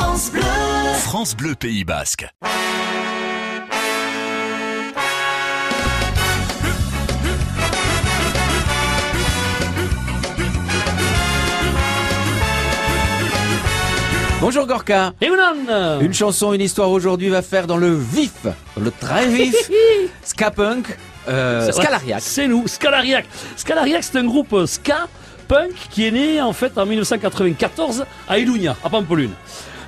France Bleu. France Bleu Pays Basque. Bonjour Gorka. Une chanson, une histoire aujourd'hui va faire dans le vif, dans le très vif, ska punk, euh, Scalariac. C'est nous, Scalariac. Scalariac, c'est un groupe euh, ska punk qui est né en fait en 1994 à Ilunia, à Pampelune.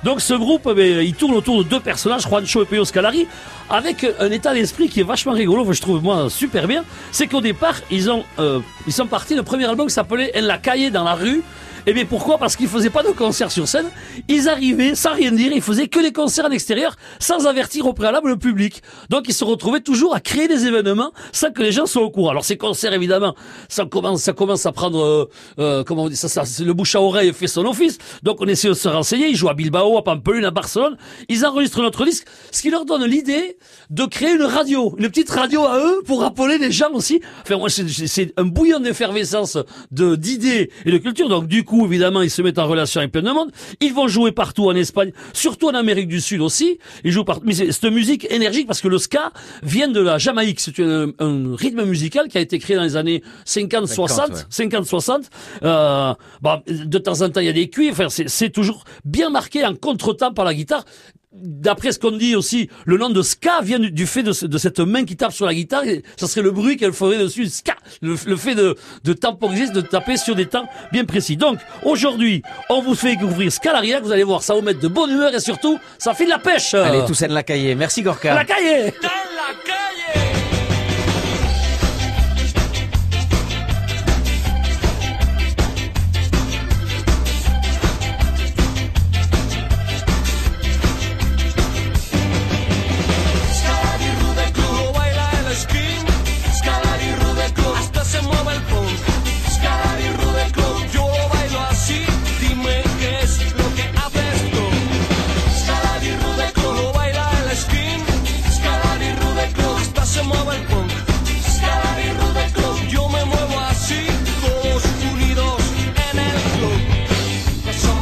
Donc ce groupe, eh ben, il tourne autour de deux personnages, Juancho et Peo Scalari, avec un état d'esprit qui est vachement rigolo, je trouve moi super bien. C'est qu'au départ, ils ont, euh, ils sont partis. Le premier album s'appelait En la caille dans la rue. Et bien pourquoi? Parce qu'ils faisaient pas de concert sur scène. Ils arrivaient sans rien dire, ils faisaient que des concerts à l'extérieur sans avertir au préalable le public. Donc ils se retrouvaient toujours à créer des événements sans que les gens soient au courant. Alors ces concerts évidemment, ça commence, ça commence à prendre, euh, euh, comment on dit ça, ça le bouche à oreille fait son office. Donc on essaie de se renseigner. Ils jouent à Bilbao, à Pampelune, à Barcelone. Ils enregistrent notre disque, ce qui leur donne l'idée de créer une radio, une petite radio à eux pour rappeler les gens aussi. Enfin moi c'est un bouillon d'effervescence de d'idées et de culture. Donc du coup évidemment ils se mettent en relation avec plein de monde. Ils vont jouer partout en Espagne, surtout en Amérique du Sud aussi. Ils jouent partout. Mais une musique énergique parce que le ska vient de la Jamaïque. C'est un, un rythme musical qui a été créé dans les années 50, 60, ouais. 50, 60. Euh, bon, de temps en temps il y a des cuivres. Enfin, c'est toujours bien marqué en contretemps par la guitare. D'après ce qu'on dit aussi, le nom de ska vient du, du fait de, de cette main qui tape sur la guitare. Et ça serait le bruit qu'elle ferait dessus. Ska, le, le fait de, de temporiser, de taper sur des temps bien précis. Donc, aujourd'hui, on vous fait découvrir Scalaria. Vous allez voir, ça vous met de bonne humeur et surtout, ça fait de la pêche. Allez, tous la cahier. Merci Gorka. la caille.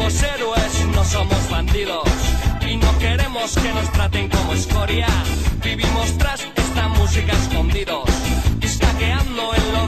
Somos héroes, no somos bandidos y no queremos que nos traten como escoria. Vivimos tras esta música escondidos, estaqueando en lo